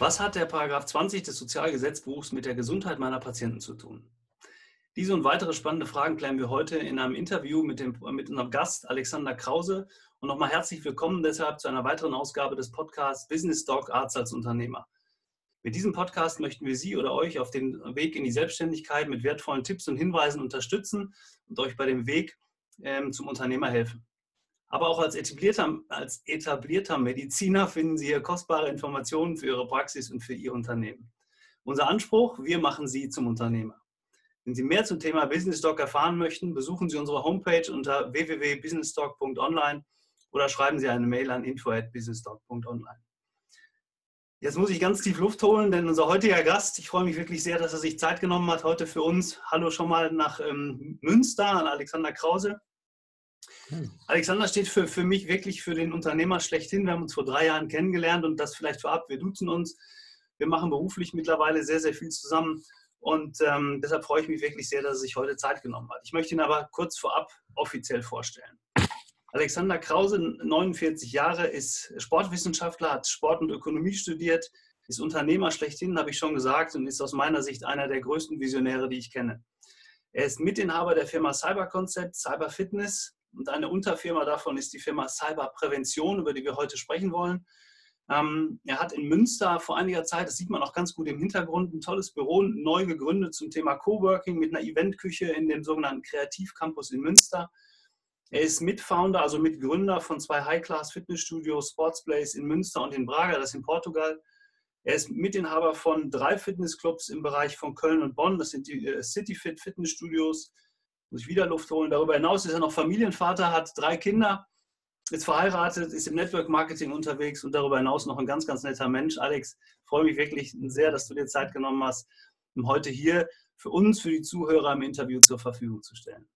Was hat der Paragraph 20 des Sozialgesetzbuchs mit der Gesundheit meiner Patienten zu tun? Diese und weitere spannende Fragen klären wir heute in einem Interview mit, dem, mit unserem Gast Alexander Krause. Und nochmal herzlich willkommen deshalb zu einer weiteren Ausgabe des Podcasts Business Dog Arzt als Unternehmer. Mit diesem Podcast möchten wir Sie oder euch auf dem Weg in die Selbstständigkeit mit wertvollen Tipps und Hinweisen unterstützen und euch bei dem Weg ähm, zum Unternehmer helfen. Aber auch als etablierter, als etablierter Mediziner finden Sie hier kostbare Informationen für Ihre Praxis und für Ihr Unternehmen. Unser Anspruch, wir machen Sie zum Unternehmer. Wenn Sie mehr zum Thema Business Talk erfahren möchten, besuchen Sie unsere Homepage unter www.businesstalk.online oder schreiben Sie eine Mail an info@businesstalk.online. Jetzt muss ich ganz tief Luft holen, denn unser heutiger Gast, ich freue mich wirklich sehr, dass er sich Zeit genommen hat heute für uns. Hallo schon mal nach ähm, Münster an Alexander Krause. Alexander steht für, für mich wirklich für den Unternehmer schlechthin. Wir haben uns vor drei Jahren kennengelernt und das vielleicht vorab. Wir duzen uns. Wir machen beruflich mittlerweile sehr, sehr viel zusammen. Und ähm, deshalb freue ich mich wirklich sehr, dass er sich heute Zeit genommen hat. Ich möchte ihn aber kurz vorab offiziell vorstellen. Alexander Krause, 49 Jahre, ist Sportwissenschaftler, hat Sport und Ökonomie studiert, ist Unternehmer schlechthin, habe ich schon gesagt, und ist aus meiner Sicht einer der größten Visionäre, die ich kenne. Er ist Mitinhaber der Firma Cyberconcept, Cyber Fitness, und eine Unterfirma davon ist die Firma Cyberprävention, über die wir heute sprechen wollen. Ähm, er hat in Münster vor einiger Zeit, das sieht man auch ganz gut im Hintergrund, ein tolles Büro neu gegründet zum Thema Coworking mit einer Eventküche in dem sogenannten Kreativcampus in Münster. Er ist Mitfounder, also Mitgründer von zwei High-Class-Fitnessstudios, Sportsplace in Münster und in Braga, das in Portugal. Er ist Mitinhaber von drei Fitnessclubs im Bereich von Köln und Bonn. Das sind die äh, CityFit Fitnessstudios, muss ich wieder Luft holen. Darüber hinaus ist er noch Familienvater, hat drei Kinder, ist verheiratet, ist im Network Marketing unterwegs und darüber hinaus noch ein ganz, ganz netter Mensch. Alex, freue mich wirklich sehr, dass du dir Zeit genommen hast, um heute hier für uns, für die Zuhörer im Interview zur Verfügung zu stellen.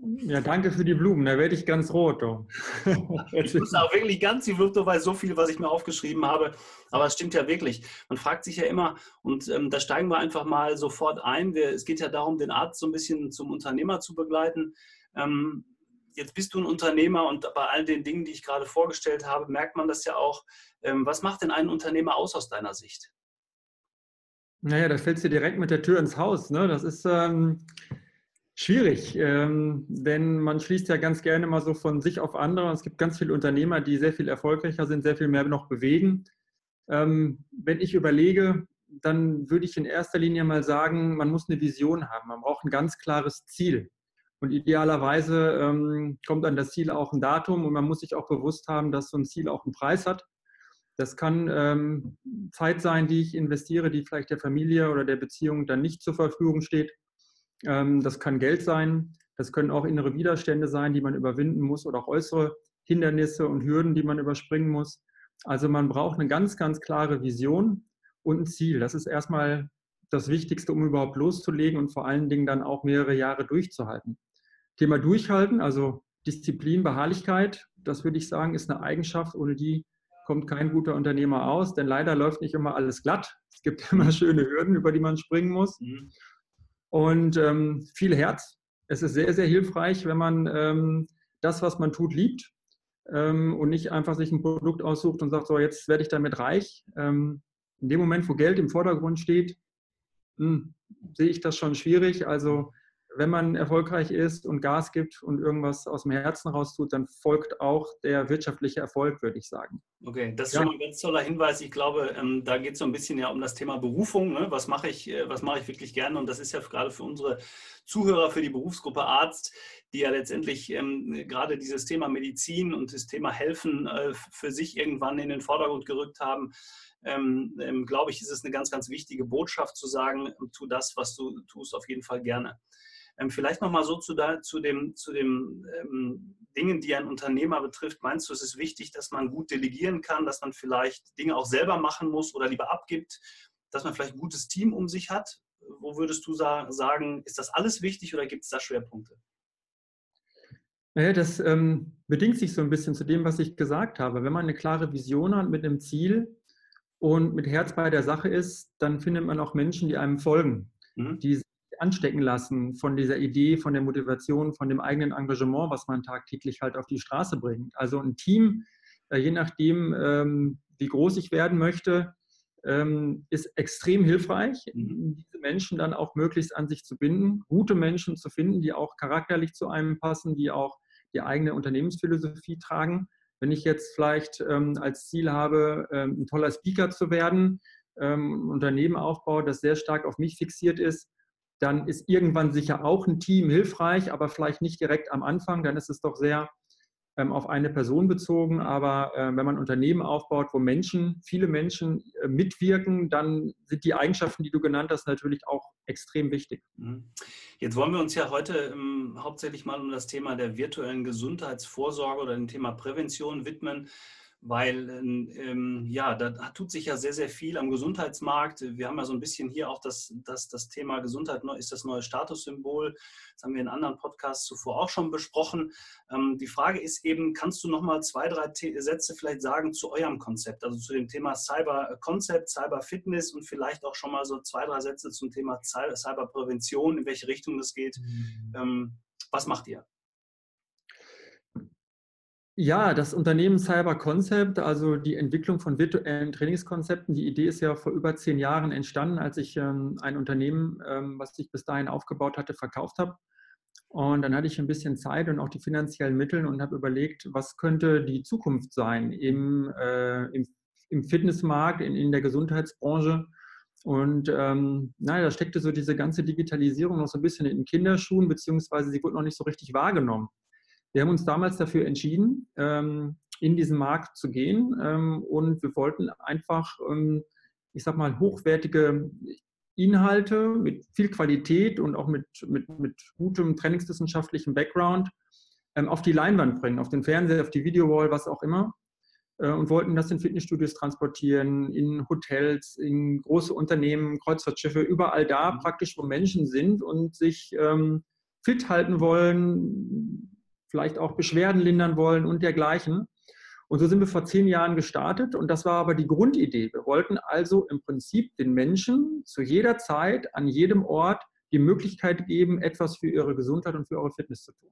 Ja, danke für die Blumen. Da werde ich ganz rot. ich muss auch wirklich ganz die Blumen, weil so viel, was ich mir aufgeschrieben habe. Aber es stimmt ja wirklich. Man fragt sich ja immer, und ähm, da steigen wir einfach mal sofort ein. Wir, es geht ja darum, den Arzt so ein bisschen zum Unternehmer zu begleiten. Ähm, jetzt bist du ein Unternehmer und bei all den Dingen, die ich gerade vorgestellt habe, merkt man das ja auch. Ähm, was macht denn einen Unternehmer aus aus deiner Sicht? Naja, da fällst du direkt mit der Tür ins Haus. Ne? Das ist. Schwierig, ähm, denn man schließt ja ganz gerne mal so von sich auf andere. Es gibt ganz viele Unternehmer, die sehr viel erfolgreicher sind, sehr viel mehr noch bewegen. Ähm, wenn ich überlege, dann würde ich in erster Linie mal sagen, man muss eine Vision haben. Man braucht ein ganz klares Ziel. Und idealerweise ähm, kommt an das Ziel auch ein Datum und man muss sich auch bewusst haben, dass so ein Ziel auch einen Preis hat. Das kann ähm, Zeit sein, die ich investiere, die vielleicht der Familie oder der Beziehung dann nicht zur Verfügung steht. Ähm, das kann Geld sein, das können auch innere Widerstände sein, die man überwinden muss oder auch äußere Hindernisse und Hürden, die man überspringen muss. Also man braucht eine ganz, ganz klare Vision und ein Ziel. Das ist erstmal das Wichtigste, um überhaupt loszulegen und vor allen Dingen dann auch mehrere Jahre durchzuhalten. Thema Durchhalten, also Disziplin, Beharrlichkeit, das würde ich sagen, ist eine Eigenschaft, ohne die kommt kein guter Unternehmer aus, denn leider läuft nicht immer alles glatt. Es gibt immer schöne Hürden, über die man springen muss. Und ähm, viel Herz. Es ist sehr, sehr hilfreich, wenn man ähm, das, was man tut, liebt ähm, und nicht einfach sich ein Produkt aussucht und sagt, so jetzt werde ich damit reich. Ähm, in dem Moment, wo Geld im Vordergrund steht, mh, hm, sehe ich das schon schwierig. Also wenn man erfolgreich ist und Gas gibt und irgendwas aus dem Herzen raus tut, dann folgt auch der wirtschaftliche Erfolg, würde ich sagen. Okay, das ist ja. schon ein ganz toller Hinweis. Ich glaube, ähm, da geht es so ein bisschen ja um das Thema Berufung. Ne? Was mache ich, äh, was mache ich wirklich gerne? Und das ist ja gerade für unsere Zuhörer, für die Berufsgruppe Arzt, die ja letztendlich ähm, gerade dieses Thema Medizin und das Thema Helfen äh, für sich irgendwann in den Vordergrund gerückt haben. Ähm, ähm, glaube ich, ist es eine ganz, ganz wichtige Botschaft zu sagen, tu das, was du tust, auf jeden Fall gerne. Ähm, vielleicht nochmal so zu, da, zu dem, zu dem ähm, Dingen, die ein Unternehmer betrifft. Meinst du, es ist wichtig, dass man gut delegieren kann, dass man vielleicht Dinge auch selber machen muss oder lieber abgibt, dass man vielleicht ein gutes Team um sich hat? Wo würdest du sa sagen, ist das alles wichtig oder gibt es da Schwerpunkte? Naja, das ähm, bedingt sich so ein bisschen zu dem, was ich gesagt habe. Wenn man eine klare Vision hat mit einem Ziel und mit Herz bei der Sache ist, dann findet man auch Menschen, die einem folgen, mhm. die anstecken lassen von dieser Idee, von der Motivation, von dem eigenen Engagement, was man tagtäglich halt auf die Straße bringt. Also ein Team, äh, je nachdem, ähm, wie groß ich werden möchte, ähm, ist extrem hilfreich, mhm. diese Menschen dann auch möglichst an sich zu binden, gute Menschen zu finden, die auch charakterlich zu einem passen, die auch die eigene Unternehmensphilosophie tragen. Wenn ich jetzt vielleicht ähm, als Ziel habe, ein toller Speaker zu werden, ein Unternehmen aufbaue, das sehr stark auf mich fixiert ist, dann ist irgendwann sicher auch ein Team hilfreich, aber vielleicht nicht direkt am Anfang. Dann ist es doch sehr ähm, auf eine Person bezogen. Aber äh, wenn man Unternehmen aufbaut, wo Menschen, viele Menschen äh, mitwirken, dann sind die Eigenschaften, die du genannt hast, natürlich auch extrem wichtig. Mhm. Jetzt wollen wir uns ja heute ähm, hauptsächlich mal um das Thema der virtuellen Gesundheitsvorsorge oder dem Thema Prävention widmen weil ähm, ja, da tut sich ja sehr, sehr viel am Gesundheitsmarkt. Wir haben ja so ein bisschen hier auch das, das, das Thema Gesundheit ist das neue Statussymbol. Das haben wir in anderen Podcasts zuvor auch schon besprochen. Ähm, die Frage ist eben, kannst du noch mal zwei, drei Sätze vielleicht sagen zu eurem Konzept, also zu dem Thema Cyber Concept, Cyber Fitness und vielleicht auch schon mal so zwei, drei Sätze zum Thema Cyber Prävention, in welche Richtung das geht. Mhm. Ähm, was macht ihr? Ja, das Unternehmen Cyber Concept, also die Entwicklung von virtuellen Trainingskonzepten, die Idee ist ja vor über zehn Jahren entstanden, als ich ähm, ein Unternehmen, ähm, was ich bis dahin aufgebaut hatte, verkauft habe. Und dann hatte ich ein bisschen Zeit und auch die finanziellen Mittel und habe überlegt, was könnte die Zukunft sein im, äh, im, im Fitnessmarkt, in, in, der Gesundheitsbranche. Und ähm, naja, da steckte so diese ganze Digitalisierung noch so ein bisschen in Kinderschuhen, beziehungsweise sie wurde noch nicht so richtig wahrgenommen. Wir haben uns damals dafür entschieden, ähm, in diesen Markt zu gehen ähm, und wir wollten einfach, ähm, ich sag mal, hochwertige Inhalte mit viel Qualität und auch mit, mit, mit gutem trainingswissenschaftlichem Background auf die Leinwand bringen, auf den Fernseher, auf die Videowall, was auch immer äh, und wollten das in Fitnessstudios transportieren, in Hotels, in große Unternehmen, Kreuzfahrtschiffe, überall da mhm. praktisch, wo Menschen sind und sich ähm, fit halten wollen, vielleicht auch Beschwerden lindern wollen und dergleichen. Und so sind wir vor zehn Jahren gestartet und das war aber die Grundidee. Wir wollten also im Prinzip den Menschen zu jeder Zeit, an jedem Ort die Möglichkeit geben, etwas für ihre Gesundheit und für ihre Fitness zu tun.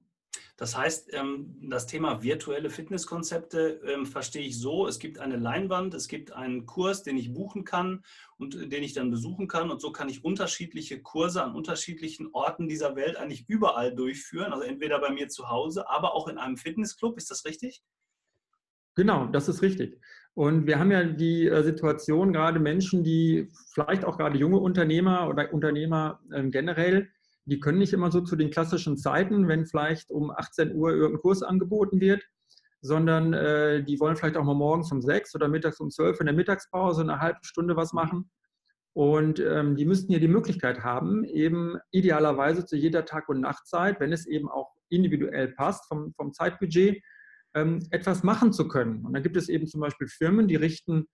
Das heißt, ähm, das Thema virtuelle Fitnesskonzepte ähm, verstehe ich so, es gibt eine Leinwand, es gibt einen Kurs, den ich buchen kann und äh, den ich dann besuchen kann und so kann ich unterschiedliche Kurse an unterschiedlichen Orten dieser Welt eigentlich überall durchführen, also entweder bei mir zu Hause, aber auch in einem Fitnessclub, ist das richtig? Genau, das ist richtig. Und wir haben ja die äh, Situation, gerade Menschen, die vielleicht auch gerade junge Unternehmer oder Unternehmer ähm, generell, die können nicht immer so zu den klassischen Zeiten, wenn vielleicht um 18 Uhr irgendein Kurs angeboten wird, sondern äh, die wollen vielleicht auch mal morgens um 6 oder mittags um 12 in der Mittagspause eine halbe Stunde was machen. Und ähm, die müssten ja die Möglichkeit haben, eben idealerweise zu jeder Tag- und Nachtzeit, wenn es eben auch individuell passt vom, vom Zeitbudget, ähm, etwas machen zu können. Und dann gibt es eben zum Beispiel Firmen, die richten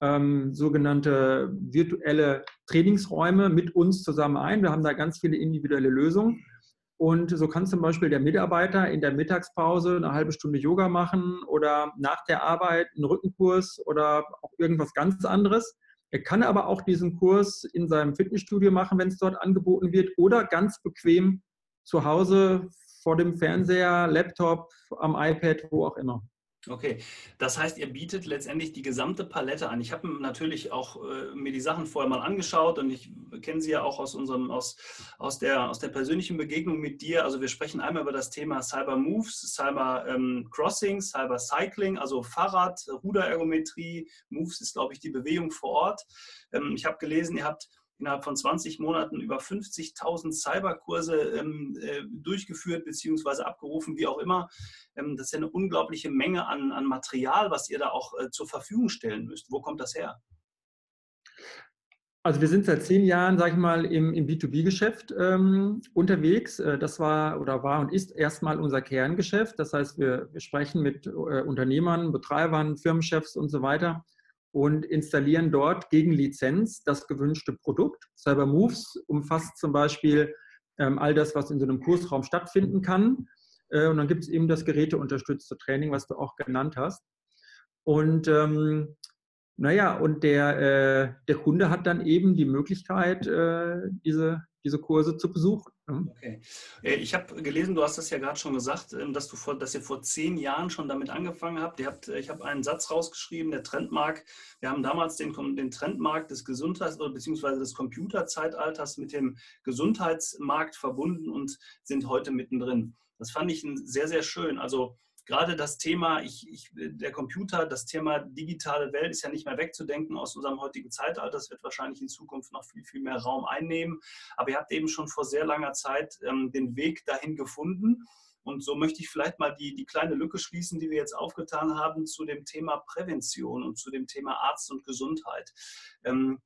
ähm, sogenannte virtuelle Trainingsräume mit uns zusammen ein. Wir haben da ganz viele individuelle Lösungen. Und so kann zum Beispiel der Mitarbeiter in der Mittagspause eine halbe Stunde Yoga machen oder nach der Arbeit einen Rückenkurs oder auch irgendwas ganz anderes. Er kann aber auch diesen Kurs in seinem Fitnessstudio machen, wenn es dort angeboten wird, oder ganz bequem zu Hause vor dem Fernseher, Laptop, am iPad, wo auch immer. Okay, das heißt, ihr bietet letztendlich die gesamte Palette an. Ich habe natürlich auch äh, mir die Sachen vorher mal angeschaut und ich kenne sie ja auch aus unserem aus, aus, der, aus der persönlichen Begegnung mit dir. Also wir sprechen einmal über das Thema Cyber Moves, Cyber ähm, Crossing, Cyber Cycling, also Fahrrad, Ruderergometrie. Moves ist, glaube ich, die Bewegung vor Ort. Ähm, ich habe gelesen, ihr habt innerhalb von 20 Monaten über 50.000 Cyberkurse ähm, äh, durchgeführt bzw. abgerufen, wie auch immer. Ähm, das ist ja eine unglaubliche Menge an, an Material, was ihr da auch äh, zur Verfügung stellen müsst. Wo kommt das her? Also wir sind seit zehn Jahren, sage ich mal, im, im B2B-Geschäft ähm, unterwegs. Äh, das war oder war und ist erstmal unser Kerngeschäft. Das heißt, wir, wir sprechen mit äh, Unternehmern, Betreibern, Firmenchefs und so weiter und installieren dort gegen Lizenz das gewünschte Produkt. Cyber Moves umfasst zum Beispiel ähm, all das, was in so einem Kursraum stattfinden kann. Äh, und dann gibt es eben das geräteunterstützte Training, was du auch genannt hast. Und ähm, naja, und der, äh, der Kunde hat dann eben die Möglichkeit, äh, diese, diese Kurse zu besuchen. Ne? Okay. Äh, ich habe gelesen, du hast das ja gerade schon gesagt, ähm, dass, du vor, dass ihr vor zehn Jahren schon damit angefangen habt. Habt äh, ich habe einen Satz rausgeschrieben, der Trendmarkt. Wir haben damals den, den Trendmarkt des Gesundheits- oder beziehungsweise des Computerzeitalters mit dem Gesundheitsmarkt verbunden und sind heute mittendrin. Das fand ich sehr, sehr schön. Also gerade das Thema, ich, ich, der Computer, das Thema digitale Welt ist ja nicht mehr wegzudenken aus unserem heutigen Zeitalter. Das wird wahrscheinlich in Zukunft noch viel, viel mehr Raum einnehmen. Aber ihr habt eben schon vor sehr langer Zeit ähm, den Weg dahin gefunden. Und so möchte ich vielleicht mal die, die kleine Lücke schließen, die wir jetzt aufgetan haben zu dem Thema Prävention und zu dem Thema Arzt und Gesundheit. Ähm,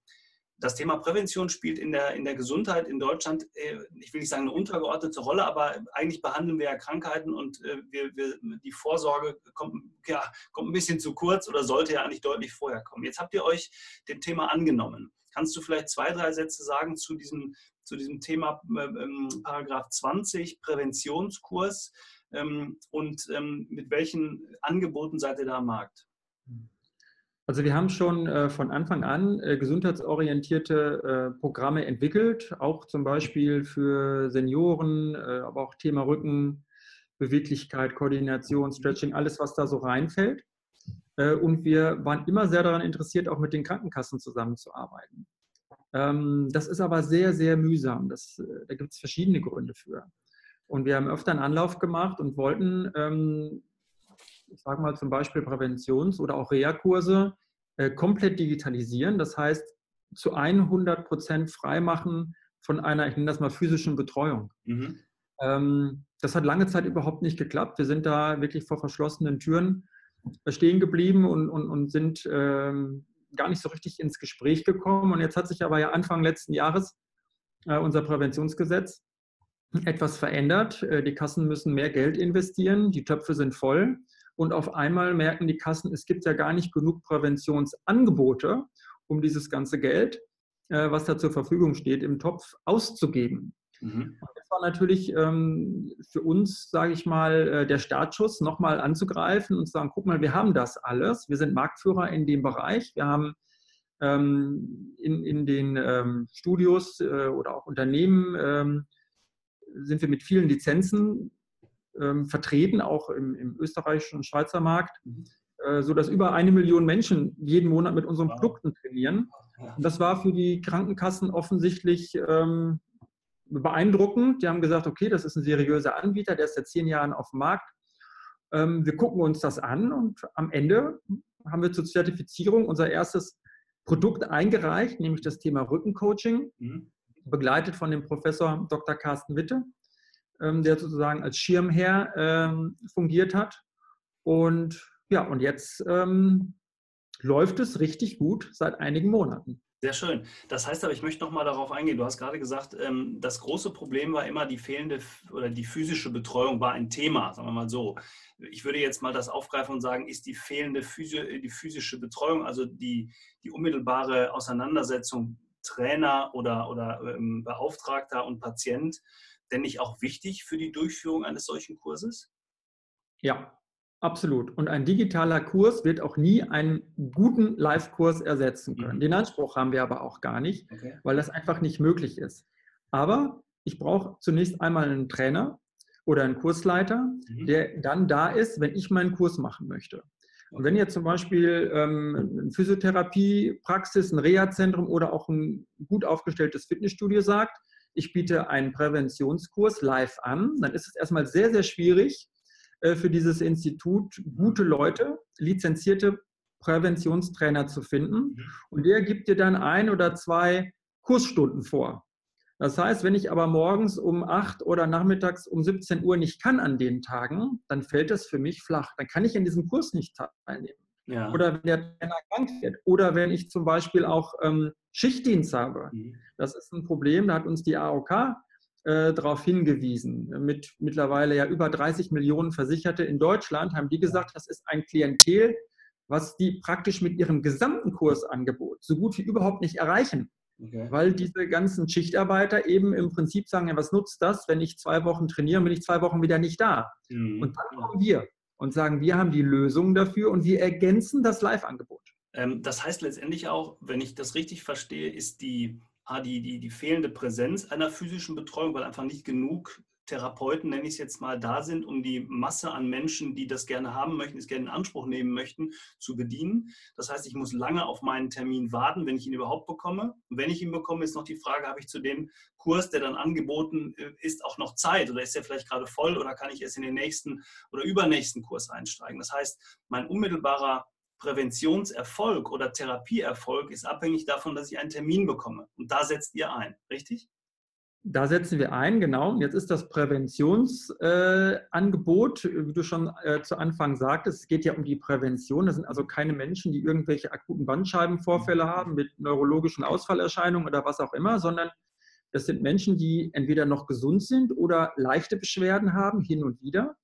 das Thema Prävention spielt in der, in der Gesundheit in Deutschland, äh, ich will nicht sagen eine untergeordnete Rolle, aber eigentlich behandeln wir ja Krankheiten und äh, wir, wir, die Vorsorge kommt, ja, kommt ein bisschen zu kurz oder sollte ja eigentlich deutlich vorher kommen. Jetzt habt ihr euch dem Thema angenommen. Kannst du vielleicht zwei, drei Sätze sagen zu diesem, zu diesem Thema äh, ähm, Paragraph 20, Präventionskurs ähm, und ähm, mit welchen Angeboten seid ihr da am Markt? Also wir haben schon äh, von Anfang an äh, gesundheitsorientierte äh, Programme entwickelt, auch zum Beispiel für Senioren, aber auch Thema Rücken, Beweglichkeit, Koordination, Stretching, alles, was da so reinfällt. Und wir waren immer sehr daran interessiert, auch mit den Krankenkassen zusammenzuarbeiten. Ähm, das ist aber sehr, sehr mühsam. Das, da gibt es verschiedene Gründe für. Und wir haben öfter einen Anlauf gemacht und wollten ähm, ich sage mal zum Beispiel Präventions- oder auch Reha-Kurse äh, komplett digitalisieren. Das heißt, zu 100 Prozent freimachen von einer, ich nenne das mal, physischen Betreuung. Mhm. Ähm, das hat lange Zeit überhaupt nicht geklappt. Wir sind da wirklich vor verschlossenen Türen stehen geblieben und, und, und sind ähm, gar nicht so richtig ins Gespräch gekommen. Und jetzt hat sich aber ja Anfang letzten Jahres äh, unser Präventionsgesetz etwas verändert. Äh, die Kassen müssen mehr Geld investieren, die Töpfe sind voll und auf einmal merken die Kassen, es gibt ja gar nicht genug Präventionsangebote, um dieses ganze Geld, äh, was da zur Verfügung steht, im Topf auszugeben. Mhm. Das war natürlich ähm, für uns, sage ich mal, äh, der Startschuss, nochmal anzugreifen und zu sagen, guck mal, wir haben das alles. Wir sind Marktführer in dem Bereich. Wir haben ähm, in, in den ähm, Studios äh, oder auch Unternehmen ähm, sind wir mit vielen Lizenzen ähm, vertreten, auch im, im, österreichischen und Schweizer Markt, mhm. äh, sodass über eine Million Menschen jeden Monat mit unseren. Produkten trainieren. Und das war für die Krankenkassen offensichtlich ähm, beeindruckend. Die haben gesagt, okay, das ist ein seriöser Anbieter, der ist seit zehn Jahren auf dem Markt. Ähm, wir gucken uns das an und am Ende haben wir zur Zertifizierung unser erstes Produkt eingereicht, nämlich das Thema Rückencoaching, mhm. begleitet von dem Professor Dr. Carsten Witte der sozusagen als Schirmherr ähm, fungiert hat. Und ja, und jetzt ähm, läuft es richtig gut seit einigen Monaten. Sehr schön. Das heißt aber, ich möchte noch mal darauf eingehen. Du hast gerade gesagt, ähm, das große Problem war immer die fehlende oder die physische Betreuung war ein Thema, sagen wir mal so. Ich würde jetzt mal das aufgreifen und sagen, ist die fehlende Physi die physische Betreuung, also die, die unmittelbare Auseinandersetzung Trainer oder, oder ähm, Beauftragter und Patient denn nicht auch wichtig für die Durchführung eines solchen Kurses? Ja, absolut. Und ein digitaler Kurs wird auch nie einen guten Live-Kurs ersetzen können. Mhm. Den Anspruch haben wir aber auch gar nicht, okay. weil das einfach nicht möglich ist. Aber ich brauche zunächst einmal einen Trainer oder einen Kursleiter, mhm. der dann da ist, wenn ich meinen Kurs machen möchte. Und wenn jetzt zum Beispiel ähm, eine Physiotherapiepraxis, ein Reha-Zentrum oder auch ein gut aufgestelltes Fitnessstudio sagt, ich biete einen Präventionskurs live an, dann ist es erstmal sehr, sehr schwierig äh, für dieses Institut, gute Leute, lizenzierte Präventionstrainer zu finden. Mhm. Und der gibt dir dann ein oder zwei Kursstunden vor. Das heißt, wenn ich aber morgens um 8 oder nachmittags um 17 Uhr nicht kann an den Tagen, dann fällt das für mich flach. Dann kann ich in diesem Kurs nicht teilnehmen. Ja. Oder wenn der Trainer krank wird. Oder wenn ich zum Beispiel auch ähm, Schichtdienst habe. Mhm. Das ist ein Problem, da hat uns die AOK äh, darauf hingewiesen. Mit mittlerweile ja über 30 Millionen Versicherte in Deutschland haben die gesagt, das ist ein Klientel, was die praktisch mit ihrem gesamten Kursangebot so gut wie überhaupt nicht erreichen. Okay. Weil diese ganzen Schichtarbeiter eben im Prinzip sagen, ja, was nutzt das, wenn ich zwei Wochen trainiere, bin ich zwei Wochen wieder nicht da. Mhm. Und dann kommen wir und sagen, wir haben die Lösung dafür und wir ergänzen das Live-Angebot. Ähm, das heißt letztendlich auch, wenn ich das richtig verstehe, ist die ah, die, die, die fehlende Präsenz einer physischen Betreuung, weil einfach nicht genug Therapeuten, nenne ich es jetzt mal, da sind, um die Masse an Menschen, die das gerne haben möchten, es gerne in Anspruch nehmen möchten, zu bedienen. Das heißt, ich muss lange auf meinen Termin warten, wenn ich ihn überhaupt bekomme. Und wenn ich ihn bekomme, ist noch die Frage, habe ich zu dem Kurs, der dann angeboten äh, ist, auch noch Zeit oder ist der vielleicht gerade voll oder kann ich erst in den nächsten oder übernächsten Kurs einsteigen? Das heißt, mein unmittelbarer Präventionserfolg oder Therapieerfolg ist abhängig davon, dass ich einen Termin bekomme. Und da setzt ihr ein, richtig? Da setzen wir ein, genau. Jetzt ist das Präventionsangebot, äh, wie du schon äh, zu Anfang sagtest, es geht ja um die Prävention. Das sind also keine Menschen, die irgendwelche akuten Bandscheibenvorfälle haben mit neurologischen Ausfallerscheinungen oder was auch immer, sondern das sind Menschen, die entweder noch gesund sind oder leichte Beschwerden haben, hin und wieder.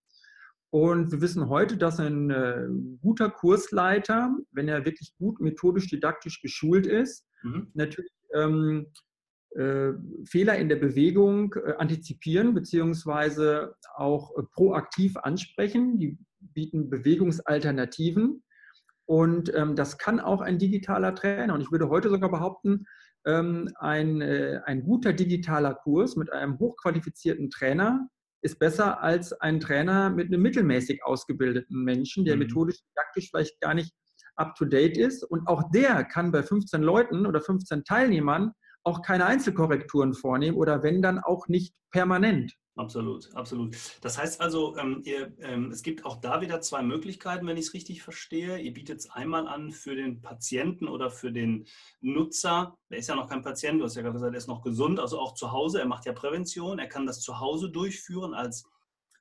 Und wir wissen heute, dass ein äh, guter Kursleiter, wenn er wirklich gut methodisch-didaktisch geschult ist, mhm. natürlich ähm, äh, Fehler in der Bewegung äh, antizipieren beziehungsweise auch äh, proaktiv ansprechen. Die bieten Bewegungsalternativen. Und ähm, das kann auch ein digitaler Trainer. Und ich würde heute sogar behaupten, ähm, ein, äh, ein guter digitaler Kurs mit einem hochqualifizierten Trainer ist besser als ein Trainer mit einem mittelmäßig ausgebildeten Menschen, der mhm. methodisch, didaktisch vielleicht gar nicht up-to-date ist. Und auch der kann bei 15 Leuten oder 15 Teilnehmern auch keine Einzelkorrekturen vornehmen oder wenn dann auch nicht permanent. Absolut, absolut. Das heißt also, ähm, ihr, ähm, es gibt auch da wieder zwei Möglichkeiten, wenn ich es richtig verstehe. Ihr bietet es einmal an für den Patienten oder für den Nutzer. Der ist ja noch kein Patient, du hast ja gerade gesagt, er ist noch gesund, also auch zu Hause. Er macht ja Prävention. Er kann das zu Hause durchführen als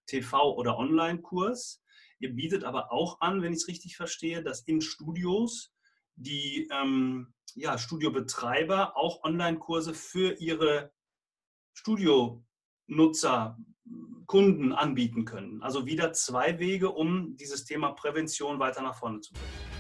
TV- oder Online-Kurs. Ihr bietet aber auch an, wenn ich es richtig verstehe, dass in Studios die ähm, ja, Studiobetreiber auch Online-Kurse für ihre Studionutzer, Kunden anbieten können. Also wieder zwei Wege, um dieses Thema Prävention weiter nach vorne zu bringen.